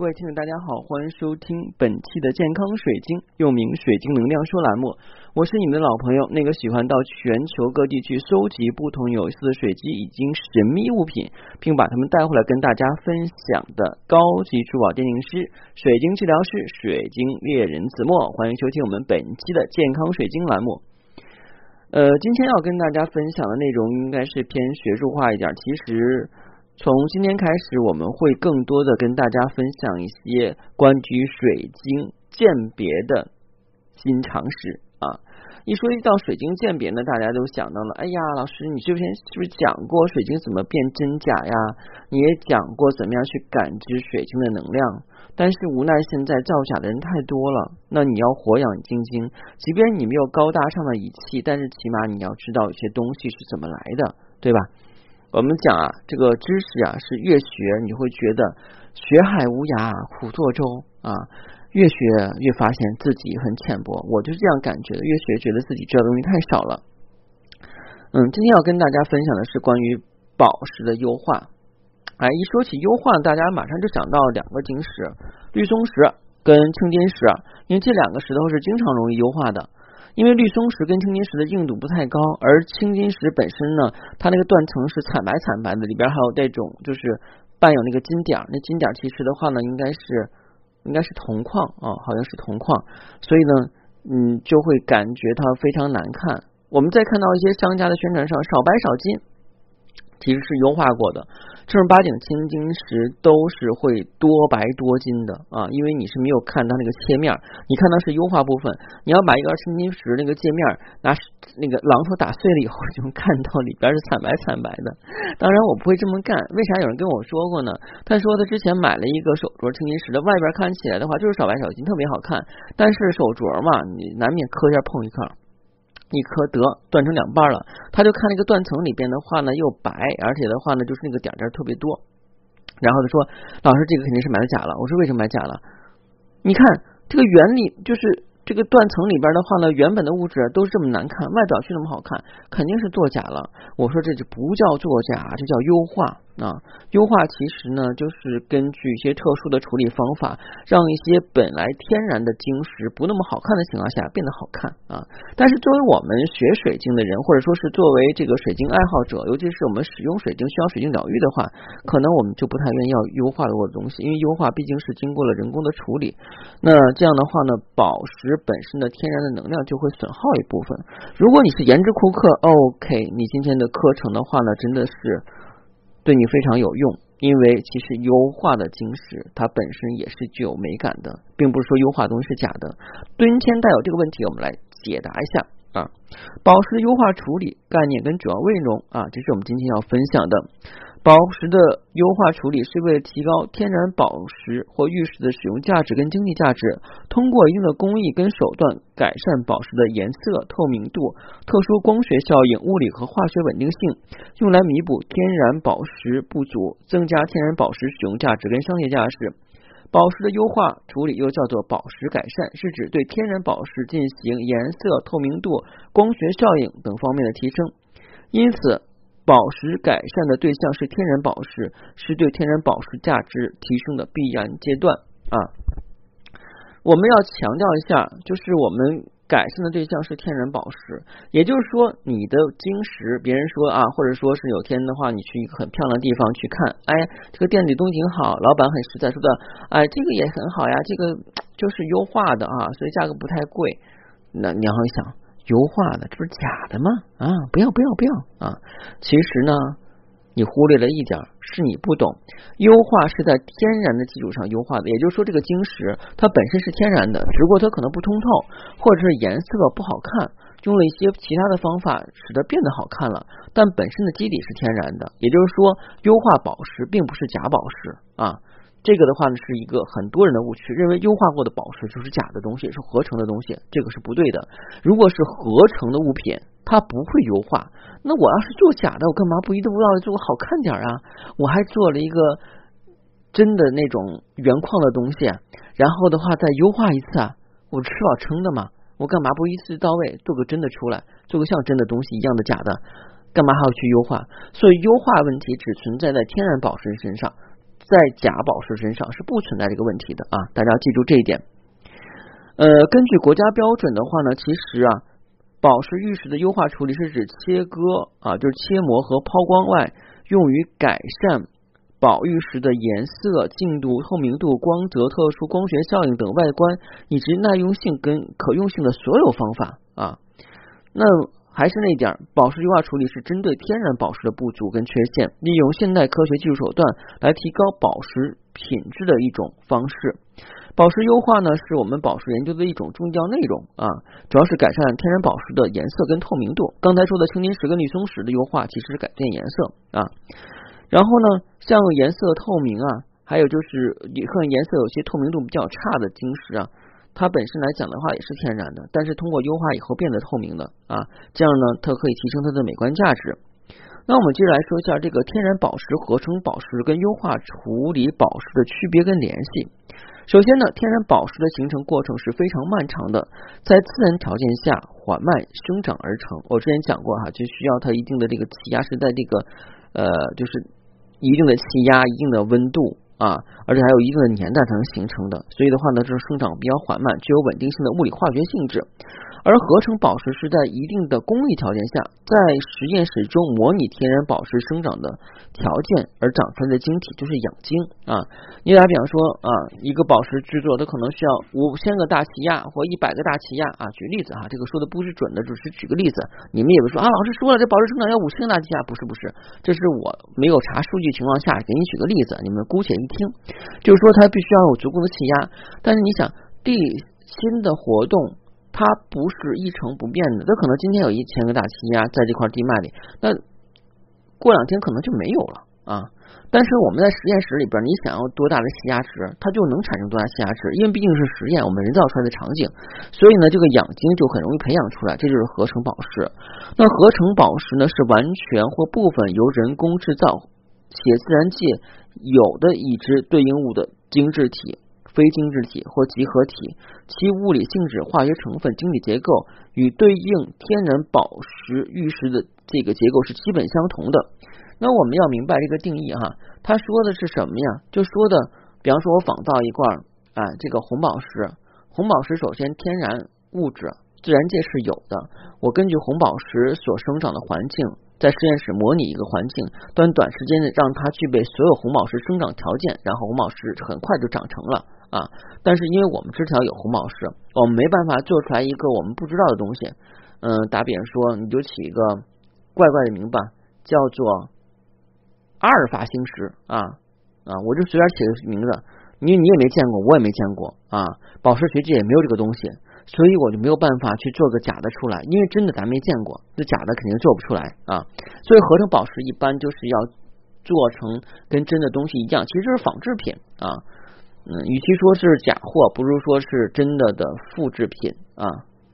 各位听众大家好，欢迎收听本期的健康水晶，又名水晶能量说栏目。我是你们的老朋友，那个喜欢到全球各地去收集不同有意思的水晶以及神秘物品，并把它们带回来跟大家分享的高级珠宝鉴定师、水晶治疗师、水晶猎人子墨。欢迎收听我们本期的健康水晶栏目。呃，今天要跟大家分享的内容应该是偏学术化一点，其实。从今天开始，我们会更多的跟大家分享一些关于水晶鉴别的新常识啊。一说一到水晶鉴别呢，大家都想到了，哎呀，老师，你之前是不是讲过水晶怎么辨真假呀？你也讲过怎么样去感知水晶的能量。但是无奈现在造假的人太多了，那你要活养晶晶，即便你没有高大上的仪器，但是起码你要知道有些东西是怎么来的，对吧？我们讲啊，这个知识啊是越学你会觉得学海无涯苦作舟啊，越学越发现自己很浅薄。我就是这样感觉的，越学觉得自己知道东西太少了。嗯，今天要跟大家分享的是关于宝石的优化。哎，一说起优化，大家马上就想到两个晶石，绿松石跟青金石，因为这两个石头是经常容易优化的。因为绿松石跟青金石的硬度不太高，而青金石本身呢，它那个断层是惨白惨白的，里边还有那种就是伴有那个金点，那金点其实的话呢，应该是应该是铜矿啊，好像是铜矿，所以呢，嗯，就会感觉它非常难看。我们再看到一些商家的宣传上少白少金，其实是优化过的。正儿八经青金石都是会多白多金的啊，因为你是没有看它那个切面，你看它是优化部分。你要把一个青金石那个界面拿那个榔头打碎了以后，就能看到里边是惨白惨白的。当然我不会这么干，为啥有人跟我说过呢？他说他之前买了一个手镯青金石的，外边看起来的话就是少白少金，特别好看，但是手镯嘛，你难免磕一下碰一磕。一颗得断成两半了，他就看那个断层里边的话呢，又白，而且的话呢，就是那个点点特别多。然后他说：“老师，这个肯定是买的假了。”我说：“为什么买假了？你看这个原理就是。”这个断层里边的话呢，原本的物质都是这么难看，外表却那么好看，肯定是作假了。我说这就不叫作假，这叫优化啊！优化其实呢，就是根据一些特殊的处理方法，让一些本来天然的晶石不那么好看的情况下变得好看啊。但是作为我们学水晶的人，或者说是作为这个水晶爱好者，尤其是我们使用水晶需要水晶疗愈的话，可能我们就不太愿意要优化的东西，因为优化毕竟是经过了人工的处理。那这样的话呢，宝石。本身的天然的能量就会损耗一部分。如果你是颜值库克，OK，你今天的课程的话呢，真的是对你非常有用。因为其实优化的晶石它本身也是具有美感的，并不是说优化东西是假的。敦谦带有这个问题，我们来解答一下啊。宝石优化处理概念跟主要内容啊，这是我们今天要分享的。宝石的优化处理是为了提高天然宝石或玉石的使用价值跟经济价值，通过一定的工艺跟手段改善宝石的颜色、透明度、特殊光学效应、物理和化学稳定性，用来弥补天然宝石不足，增加天然宝石使用价值跟商业价值。宝石的优化处理又叫做宝石改善，是指对天然宝石进行颜色、透明度、光学效应等方面的提升。因此。宝石改善的对象是天然宝石，是对天然宝石价值提升的必然阶段啊。我们要强调一下，就是我们改善的对象是天然宝石，也就是说，你的晶石，别人说啊，或者说是有天的话，你去一个很漂亮的地方去看，哎，这个店里东西挺好，老板很实在，说的，哎，这个也很好呀，这个就是优化的啊，所以价格不太贵。那你要想。优化的，这不是假的吗？啊，不要不要不要啊！其实呢，你忽略了一点，是你不懂。优化是在天然的基础上优化的，也就是说，这个晶石它本身是天然的，只不过它可能不通透，或者是颜色不好看，用了一些其他的方法使得变得好看了，但本身的基底是天然的。也就是说，优化宝石并不是假宝石啊。这个的话呢，是一个很多人的误区，认为优化过的宝石就是假的东西，是合成的东西，这个是不对的。如果是合成的物品，它不会优化。那我要是做假的，我干嘛不一定不要做个好看点啊？我还做了一个真的那种原矿的东西，然后的话再优化一次啊，我吃饱撑的嘛，我干嘛不一次到位做个真的出来，做个像真的东西一样的假的，干嘛还要去优化？所以优化问题只存在在天然宝石身上。在假宝石身上是不存在这个问题的啊，大家记住这一点。呃，根据国家标准的话呢，其实啊，宝石玉石的优化处理是指切割啊，就是切磨和抛光外，用于改善宝玉石的颜色、净度、透明度、光泽、特殊光学效应等外观以及耐用性跟可用性的所有方法啊。那还是那点，宝石优化处理是针对天然宝石的不足跟缺陷，利用现代科学技术手段来提高宝石品质的一种方式。宝石优化呢，是我们宝石研究的一种重要内容啊，主要是改善天然宝石的颜色跟透明度。刚才说的青金石跟绿松石的优化，其实是改变颜色啊。然后呢，像颜色透明啊，还有就是和颜色有些透明度比较差的晶石啊，它本身来讲的话也是天然的，但是通过优化以后变得透明的啊，这样呢，它可以提升它的美观价值。那我们接着来说一下这个天然宝石合成宝石跟优化处理宝石的区别跟联系。首先呢，天然宝石的形成过程是非常漫长的，在自然条件下缓慢生长而成。我之前讲过哈，就需要它一定的这个气压是在这个呃，就是一定的气压、一定的温度啊，而且还有一定的年代才能形成的。所以的话呢，就是生长比较缓慢，具有稳定性的物理化学性质。而合成宝石是在一定的工艺条件下，在实验室中模拟天然宝石生长的条件而长出来的晶体，就是养晶啊。你打比方说啊，一个宝石制作，它可能需要五千个大气压或一百个大气压啊。举例子哈，这个说的不是准的，只是举个例子。你们也会说啊，老师说了，这宝石生长要五千个大气压，不是不是，这是我没有查数据情况下给你举个例子，你们姑且一听，就是说它必须要有足够的气压。但是你想，地心的活动。它不是一成不变的，它可能今天有一千个大气压在这块地脉里，那过两天可能就没有了啊。但是我们在实验室里边，你想要多大的气压值，它就能产生多大气压值，因为毕竟是实验，我们人造出来的场景，所以呢，这个养晶就很容易培养出来，这就是合成宝石。那合成宝石呢，是完全或部分由人工制造且自然界有的已知对应物的晶质体。非晶质体或集合体，其物理性质、化学成分、晶体结构与对应天然宝石玉石的这个结构是基本相同的。那我们要明白这个定义哈，他说的是什么呀？就说的，比方说我仿造一罐啊，这个红宝石，红宝石首先天然物质自然界是有的，我根据红宝石所生长的环境。在实验室模拟一个环境，短短时间内让它具备所有红宝石生长条件，然后红宝石很快就长成了啊！但是因为我们枝条有红宝石，我们没办法做出来一个我们不知道的东西。嗯，打比方说，你就起一个怪怪的名吧，叫做阿尔法星石啊啊！我就随便起个名字，你你也没见过，我也没见过啊！宝石学界也没有这个东西。所以我就没有办法去做个假的出来，因为真的咱没见过，这假的肯定做不出来啊。所以合成宝石一般就是要做成跟真的东西一样，其实是仿制品啊。嗯，与其说是假货，不如说是真的的复制品啊。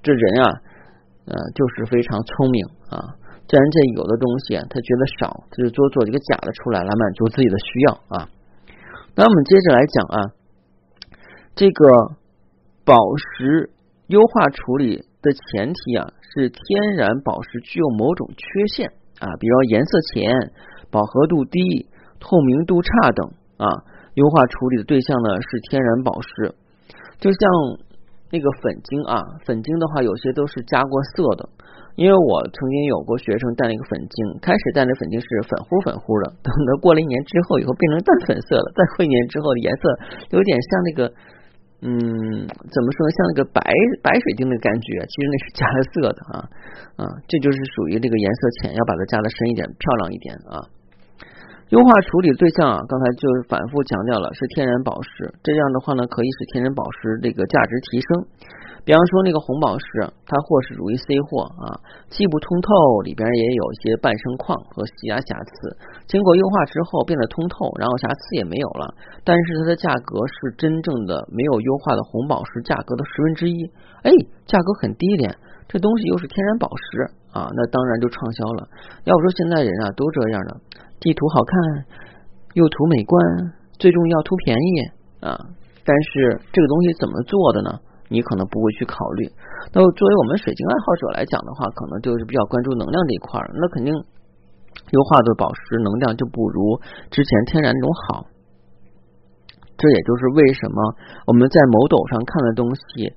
这人啊，呃，就是非常聪明啊。自然这有的东西他觉得少，他就多做一个假的出来，来满足自己的需要啊。那我们接着来讲啊，这个宝石。优化处理的前提啊，是天然宝石具有某种缺陷啊，比如颜色浅、饱和度低、透明度差等啊。优化处理的对象呢是天然宝石，就像那个粉晶啊，粉晶的话有些都是加过色的。因为我曾经有过学生戴那个粉晶，开始戴那粉晶是粉乎粉乎的，等到过了一年之后，以后变成淡粉色了，再过一年之后颜色有点像那个。嗯，怎么说呢？像那个白白水晶的感觉，其实那是加了色的啊啊，这就是属于这个颜色浅，要把它加的深一点，漂亮一点啊。优化处理对象啊，刚才就是反复强调了，是天然宝石。这样的话呢，可以使天然宝石这个价值提升。比方说那个红宝石，它或是属于 C 货啊，既不通透，里边也有一些半生矿和其他瑕疵。经过优化之后变得通透，然后瑕疵也没有了，但是它的价格是真正的没有优化的红宝石价格的十分之一。哎，价格很低廉，这东西又是天然宝石啊，那当然就畅销了。要不说现在人啊都这样的，地图好看，又图美观，最重要图便宜啊。但是这个东西怎么做的呢？你可能不会去考虑。那作为我们水晶爱好者来讲的话，可能就是比较关注能量这一块。那肯定优化的宝石能量就不如之前天然那种好。这也就是为什么我们在某斗上看的东西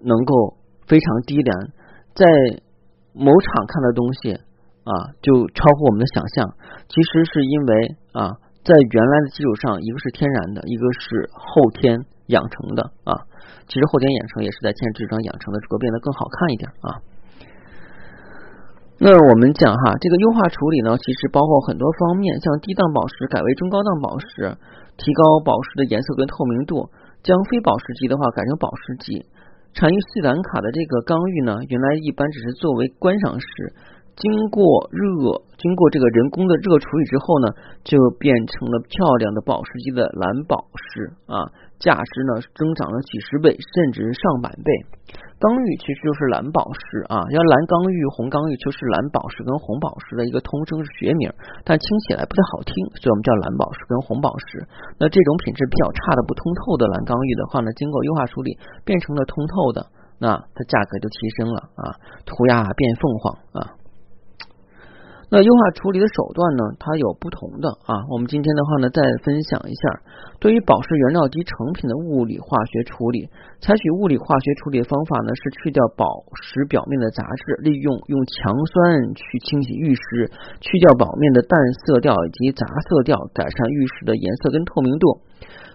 能够非常低廉，在某场看的东西啊就超乎我们的想象。其实是因为啊，在原来的基础上，一个是天然的，一个是后天养成的啊。其实后天养成也是在天质上养成的，只不过变得更好看一点啊。那我们讲哈，这个优化处理呢，其实包括很多方面，像低档宝石改为中高档宝石，提高宝石的颜色跟透明度，将非宝石级的话改成宝石级。产于斯里兰卡的这个刚玉呢，原来一般只是作为观赏石，经过热，经过这个人工的热处理之后呢，就变成了漂亮的宝石级的蓝宝石啊。价值呢增长了几十倍，甚至上百倍。刚玉其实就是蓝宝石啊，要蓝刚玉、红刚玉就是蓝宝石跟红宝石的一个通称学名，但听起来不太好听，所以我们叫蓝宝石跟红宝石。那这种品质比较差的不通透的蓝刚玉的话呢，经过优化处理变成了通透的，那它价格就提升了啊，涂鸦变凤凰啊。那优化处理的手段呢？它有不同的啊。我们今天的话呢，再分享一下对于宝石原料及成品的物理化学处理。采取物理化学处理的方法呢，是去掉宝石表面的杂质，利用用强酸去清洗玉石，去掉表面的淡色调以及杂色调，改善玉石的颜色跟透明度。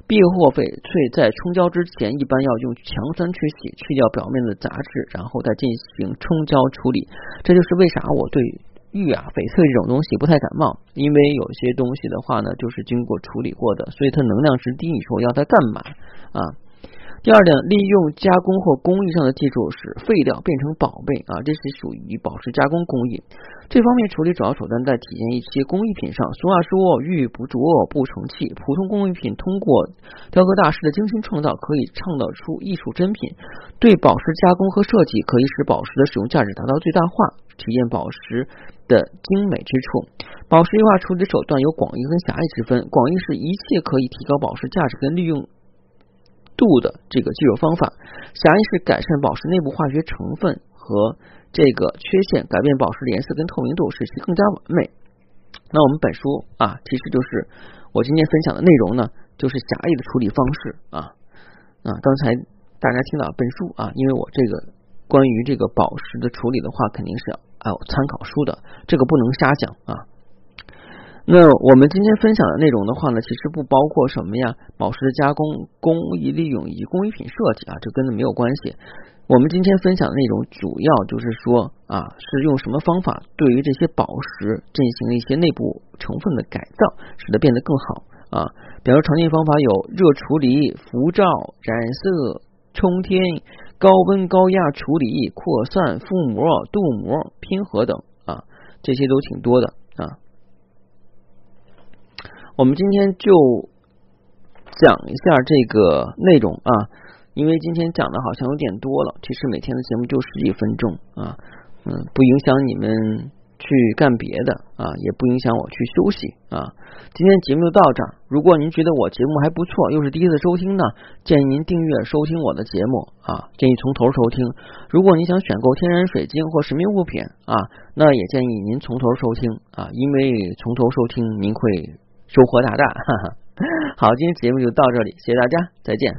碧或翡翠在冲胶之前，一般要用强酸去洗，去掉表面的杂质，然后再进行冲胶处理。这就是为啥我对。玉啊，翡翠这种东西不太感冒，因为有些东西的话呢，就是经过处理过的，所以它能量值低。你说要它干嘛啊？第二点，利用加工或工艺上的技术，使废料变成宝贝啊，这是属于宝石加工工艺。这方面处理主要手段在体现一些工艺品上。俗话说，玉不琢不成器。普通工艺品通过雕刻大师的精心创造，可以创造出艺术珍品。对宝石加工和设计，可以使宝石的使用价值达到最大化，体现宝石。的精美之处，宝石优化处理手段有广义跟狭义之分。广义是一切可以提高宝石价值跟利用度的这个技术方法，狭义是改善宝石内部化学成分和这个缺陷，改变宝石的颜色跟透明度，使其更加完美。那我们本书啊，其实就是我今天分享的内容呢，就是狭义的处理方式啊啊。刚才大家听到本书啊，因为我这个关于这个宝石的处理的话，肯定是要。还有参考书的，这个不能瞎讲啊。那我们今天分享的内容的话呢，其实不包括什么呀，宝石的加工、工艺利用以及工艺品设计啊，这跟它没有关系。我们今天分享的内容主要就是说啊，是用什么方法对于这些宝石进行了一些内部成分的改造，使得变得更好啊。比如常见方法有热处理、辐照、染色、冲天。高温高压处理、扩散、覆膜、镀膜、拼合等啊，这些都挺多的。我们今天就讲一下这个内容啊，因为今天讲的好像有点多了，其实每天的节目就十几分钟啊，嗯，不影响你们。去干别的啊，也不影响我去休息啊。今天节目就到这儿。如果您觉得我节目还不错，又是第一次收听呢，建议您订阅收听我的节目啊。建议从头收听。如果你想选购天然水晶或神秘物品啊，那也建议您从头收听啊，因为从头收听您会收获大大。哈哈。好，今天节目就到这里，谢谢大家，再见。